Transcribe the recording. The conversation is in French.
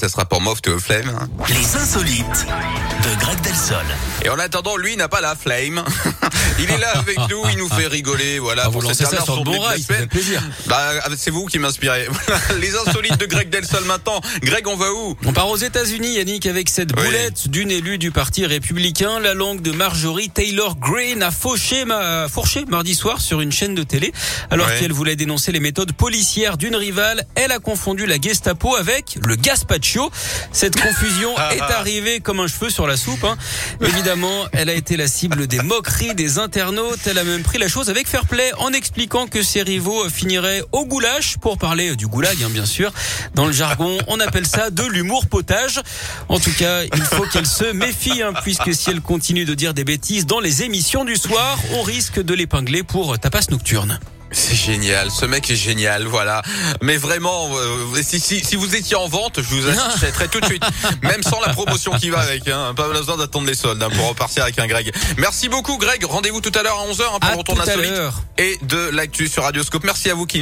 ça sera pour to a Flame. hein. Les insolites de Greg Delsol. Et en attendant, lui n'a pas la flame. il est là avec nous, il nous fait rigoler, voilà. Ah, vous pour lancez cette dernière sur bon de la rail, plaisir. Bah, c'est vous qui m'inspirez. Les insolites de Greg Delsol maintenant. Greg, on va où? On part aux États-Unis, Yannick, avec cette Oui. boulette d'une élue du Parti républicain. La langue de Marjorie Taylor Greene a fauché, ma, fourché mardi soir sur une chaîne de télé. Alors Ouais. qu'elle voulait dénoncer les méthodes policières d'une rivale, elle a confondu la Gestapo avec le Gaspacho. Cette confusion est arrivée comme un cheveu sur la soupe. hein. Évidemment, elle a été la cible des moqueries des internautes. Elle a même pris la chose avec fair play en expliquant que ses rivaux finiraient au goulash pour parler du goulag, hein, bien sûr. Dans le jargon, on appelle ça de l'humour potage. En tout cas, il faut qu'elle se méfie, hein, puisque si elle continue de dire des bêtises dans les émissions du soir, on risque de l'épingler pour tapas nocturne. C'est génial, ce mec est génial, voilà. Mais vraiment, euh, si, si, si vous étiez en vente, je vous achèterais tout de suite. Même sans la promotion qui va avec, hein. pas besoin d'attendre les soldes hein, pour repartir avec un Greg. Merci beaucoup Greg, rendez-vous tout à l'heure à 11h hein, pour à l'heure. et de l'actu sur Radioscope. Merci à vous qui